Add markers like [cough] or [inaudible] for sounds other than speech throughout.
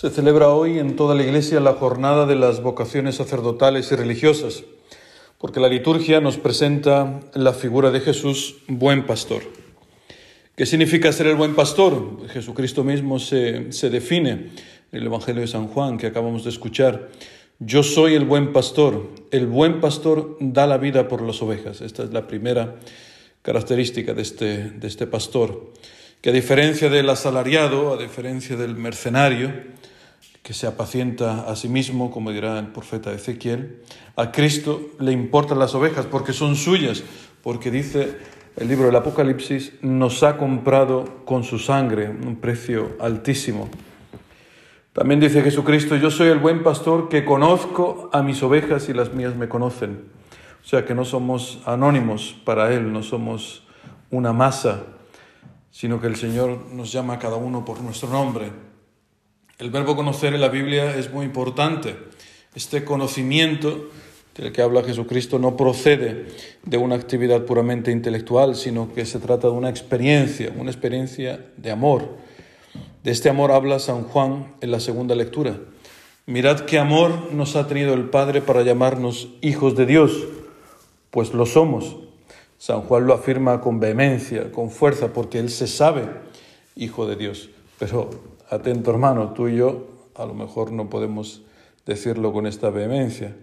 Se celebra hoy en toda la Iglesia la jornada de las vocaciones sacerdotales y religiosas, porque la liturgia nos presenta la figura de Jesús, buen pastor. ¿Qué significa ser el buen pastor? Jesucristo mismo se, se define en el Evangelio de San Juan que acabamos de escuchar. Yo soy el buen pastor. El buen pastor da la vida por las ovejas. Esta es la primera característica de este, de este pastor, que a diferencia del asalariado, a diferencia del mercenario, que se apacienta a sí mismo, como dirá el profeta Ezequiel. A Cristo le importan las ovejas porque son suyas, porque dice el libro del Apocalipsis, nos ha comprado con su sangre, un precio altísimo. También dice Jesucristo, yo soy el buen pastor que conozco a mis ovejas y las mías me conocen. O sea que no somos anónimos para Él, no somos una masa, sino que el Señor nos llama a cada uno por nuestro nombre. El verbo conocer en la Biblia es muy importante. Este conocimiento del que habla Jesucristo no procede de una actividad puramente intelectual, sino que se trata de una experiencia, una experiencia de amor. De este amor habla San Juan en la segunda lectura. Mirad qué amor nos ha tenido el Padre para llamarnos hijos de Dios, pues lo somos. San Juan lo afirma con vehemencia, con fuerza, porque él se sabe hijo de Dios. Pero atento hermano, tú y yo a lo mejor no podemos decirlo con esta vehemencia.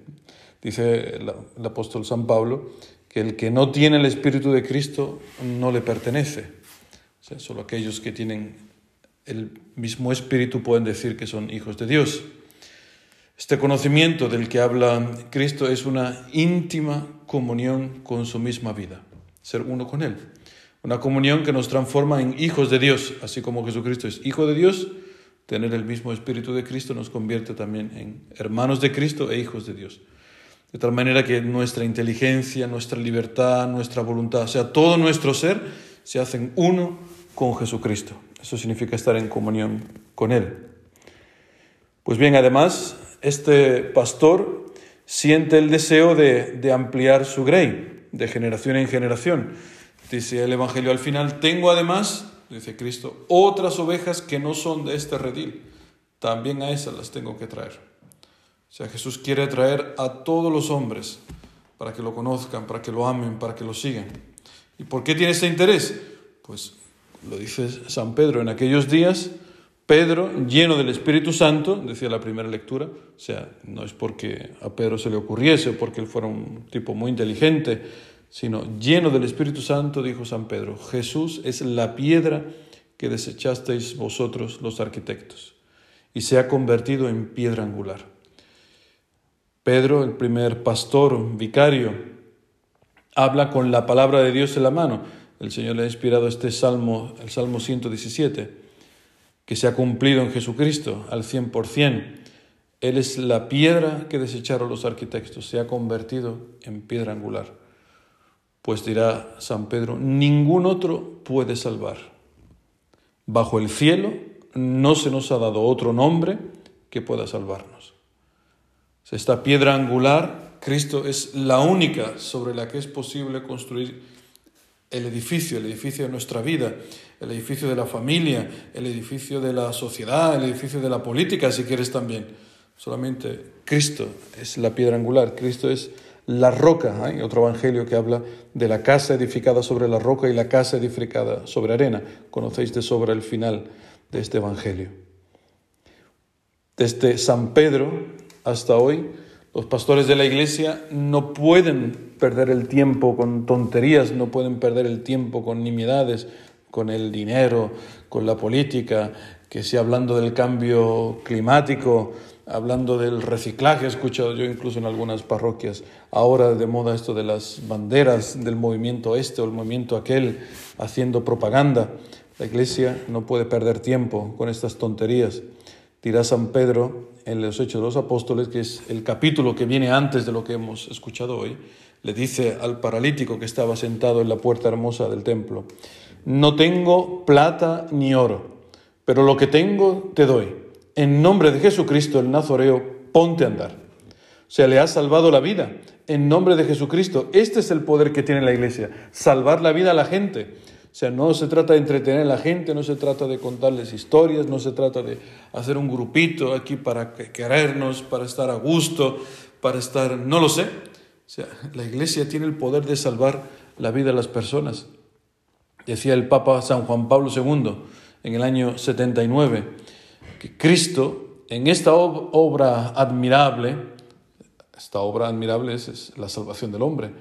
Dice el, apóstol San Pablo que el que no tiene el Espíritu de Cristo no le pertenece. Solo aquellos que tienen el mismo Espíritu pueden decir que son hijos de Dios. Este conocimiento del que habla Cristo es una íntima comunión con su misma vida, ser uno con Él. Una comunión que nos transforma en hijos de Dios, así como Jesucristo es hijo de Dios, tener el mismo Espíritu de Cristo nos convierte también en hermanos de Cristo e hijos de Dios. De tal manera que nuestra inteligencia, nuestra libertad, nuestra voluntad, o sea, todo nuestro ser se hacen uno con Jesucristo. Eso significa estar en comunión con Él. Pues bien, además, este pastor siente el deseo de, de ampliar su grey, de generación en generación. Dice el Evangelio al final, tengo además, dice Cristo, otras ovejas que no son de este redil. También a esas las tengo que traer. O sea, Jesús quiere traer a todos los hombres para que lo conozcan, para que lo amen, para que lo sigan. ¿Y por qué tiene este interés? Pues lo dice San Pedro, en aquellos días, Pedro, lleno del Espíritu Santo, decía la primera lectura, o sea, no es porque a Pedro se le ocurriese o porque él fuera un tipo muy inteligente, sino lleno del Espíritu Santo, dijo San Pedro, Jesús es la piedra que desechasteis vosotros los arquitectos y se ha convertido en piedra angular. Pedro, el primer pastor, vicario, habla con la palabra de Dios en la mano. El Señor le ha inspirado este salmo, el Salmo 117, que se ha cumplido en Jesucristo al 100%. Él es la piedra que desecharon los arquitectos, se ha convertido en piedra angular. Pues dirá San Pedro, ningún otro puede salvar. Bajo el cielo no se nos ha dado otro nombre que pueda salvarnos. Esta piedra angular, Cristo es la única sobre la que es posible construir el edificio, el edificio de nuestra vida, el edificio de la familia, el edificio de la sociedad, el edificio de la política, si quieres también. Solamente Cristo es la piedra angular, Cristo es la roca. Hay otro evangelio que habla de la casa edificada sobre la roca y la casa edificada sobre arena. Conocéis de sobra el final de este evangelio. Desde San Pedro hasta hoy, los pastores de la iglesia no pueden perder el tiempo con tonterías, no pueden perder el tiempo con nimiedades, con el dinero, con la política, que si hablando del cambio climático, hablando del reciclaje, he escuchado yo incluso en algunas parroquias, ahora de moda esto de las banderas del movimiento este o el movimiento aquel, haciendo propaganda. La Iglesia no puede perder tiempo con estas tonterías. Dirá San Pedro en los Hechos de los Apóstoles, que es el capítulo que viene antes de lo que hemos escuchado hoy, le dice al paralítico que estaba sentado en la puerta hermosa del templo, no tengo plata ni oro, pero lo que tengo te doy en nombre de Jesucristo el Nazoreo, ponte a andar. O sea, le ha salvado la vida. En nombre de Jesucristo, este es el poder que tiene la iglesia, salvar la vida a la gente. sea, no se trata de entretener a la gente, no se trata de contarles historias, no se trata de hacer un grupito aquí para querernos, para estar a gusto, para estar, no lo sé. O sea, la iglesia tiene el poder de salvar la vida de las personas. Decía el Papa San Juan Pablo II en el año 79 que Cristo en esta obra admirable, esta obra admirable es la salvación del hombre,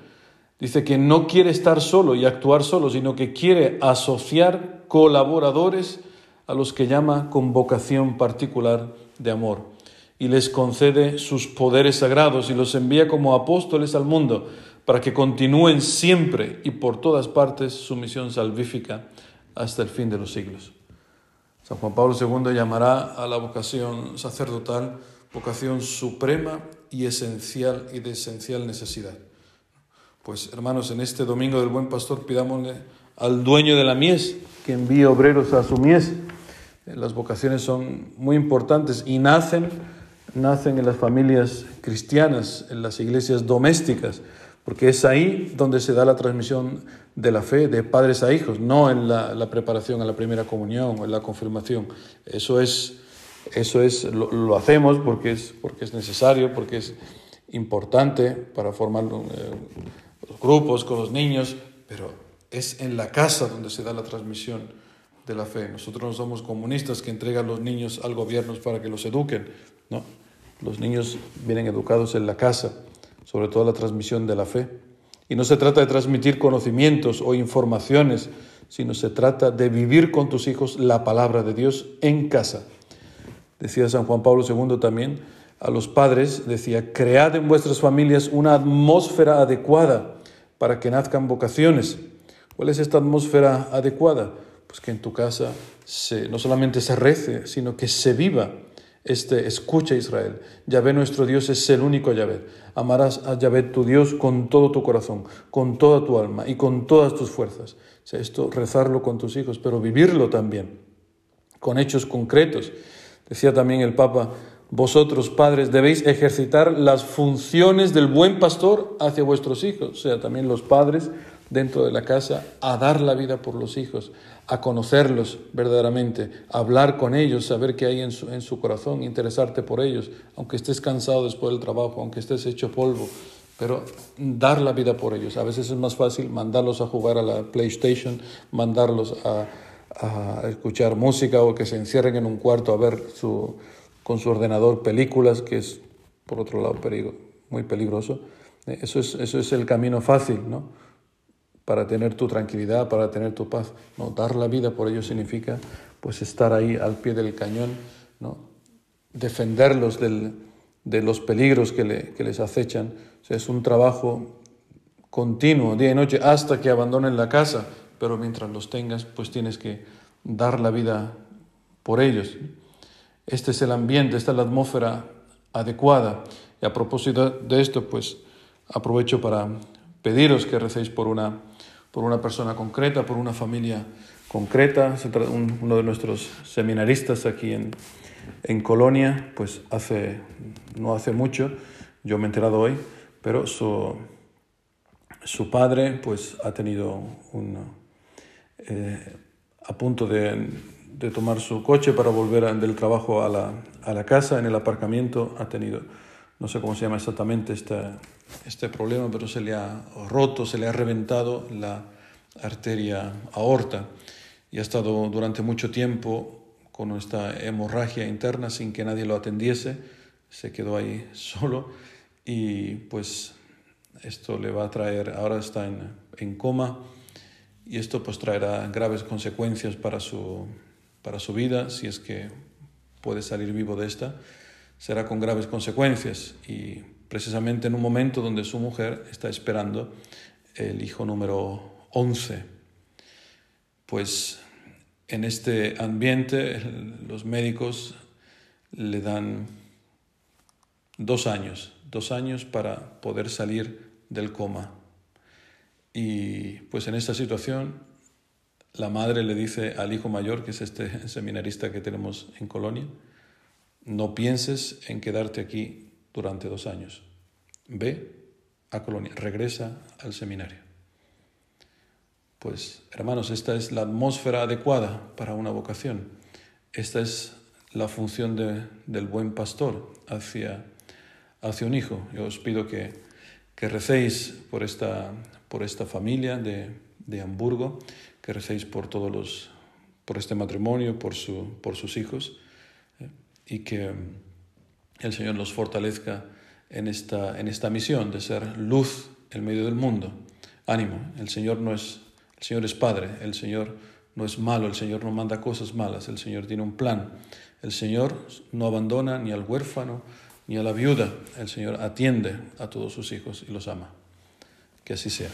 Dice que no quiere estar solo y actuar solo, sino que quiere asociar colaboradores a los que llama con vocación particular de amor y les concede sus poderes sagrados y los envía como apóstoles al mundo para que continúen siempre y por todas partes su misión salvífica hasta el fin de los siglos. San Juan Pablo II llamará a la vocación sacerdotal vocación suprema y esencial y de esencial necesidad. Pues hermanos, en este domingo del buen pastor pidámosle al dueño de la mies que envíe obreros a su mies. Las vocaciones son muy importantes y nacen, nacen en las familias cristianas, en las iglesias domésticas, porque es ahí donde se da la transmisión de la fe de padres a hijos, no en la, preparación a la primera comunión o en la confirmación. Eso es, eso es lo, hacemos porque es, porque es necesario, porque es importante para formar eh, grupos, con los niños, pero es en la casa donde se da la transmisión de la fe. Nosotros no somos comunistas que entregan los niños al gobierno para que los eduquen, no. Los niños vienen educados en la casa, sobre todo la transmisión de la fe. Y no se trata de transmitir conocimientos o informaciones, sino se trata de vivir con tus hijos la palabra de Dios en casa. Decía San Juan Pablo II también a los padres, decía, cread en vuestras familias una atmósfera adecuada para que nazcan vocaciones. ¿Cuál es esta atmósfera adecuada? Pues que en tu casa se, no solamente se rece, sino que se viva este escucha Israel. Yahvé nuestro Dios es el único Yahvé. Amarás a Yahvé tu Dios con todo tu corazón, con toda tu alma y con todas tus fuerzas. Esto rezarlo con tus hijos, pero vivirlo también, con hechos concretos. Decía también el Papa, vosotros, padres, debéis ejercitar las funciones del buen pastor hacia vuestros hijos, o sea, también los padres dentro de la casa, a dar la vida por los hijos, a conocerlos verdaderamente, a hablar con ellos, saber qué hay en su, en su corazón, interesarte por ellos, aunque estés cansado después del trabajo, aunque estés hecho polvo, pero dar la vida por ellos. A veces es más fácil mandarlos a jugar a la PlayStation, mandarlos a, a escuchar música o que se encierren en un cuarto a ver su con su ordenador películas, que es, por otro lado, muy peligroso. Eso es, eso es el camino fácil, ¿no? Para tener tu tranquilidad, para tener tu paz. No, dar la vida por ello significa pues estar ahí al pie del cañón, ¿no? defenderlos de los peligros que, les acechan. es un trabajo continuo, día y noche, hasta que abandonen la casa, pero mientras los tengas, pues tienes que dar la vida por ellos. Este es el ambiente, esta es la atmósfera adecuada. Y a propósito de esto, pues aprovecho para pediros que recéis por una, por una persona concreta, por una familia concreta. Uno de nuestros seminaristas aquí en, en Colonia, pues hace, no hace mucho, yo me he enterado hoy, pero su, su padre pues ha tenido un, eh, a punto de de tomar su coche para volver del trabajo a la, a la, casa, en el aparcamiento, ha tenido, no sé cómo se llama exactamente este, este problema, pero se le ha roto, se le ha reventado la arteria aorta. Y ha estado durante mucho tiempo con esta hemorragia interna sin que nadie lo atendiese, se quedó ahí [laughs] solo. Y pues esto le va a traer, ahora está en, en coma. Y esto pues traerá graves consecuencias para su, para su vida, si es que puede salir vivo de esta, será con graves consecuencias y precisamente en un momento donde su mujer está esperando el hijo número 11. Pues en este ambiente los médicos le dan dos años, dos años para poder salir del coma. Y pues en esta situación la madre le dice al hijo mayor, que es este seminarista que tenemos en Colonia, no pienses en quedarte aquí durante dos años. Ve a Colonia, regresa al seminario. Pues hermanos, esta es la atmósfera adecuada para una vocación. Esta es la función del buen pastor hacia, hacia un hijo. Yo os pido que, que recéis por esta, por esta familia de, de Hamburgo, que recéis por todos los, por este matrimonio, por, su, por sus hijos, y que el Señor los fortalezca en esta, en esta misión de ser luz en medio del mundo. Ánimo, el Señor no es, el Señor es Padre, el Señor no es malo, el Señor no manda cosas malas, el Señor tiene un plan. El Señor no abandona ni al huérfano ni a la viuda, el Señor atiende a todos sus hijos y los ama. Que así sea.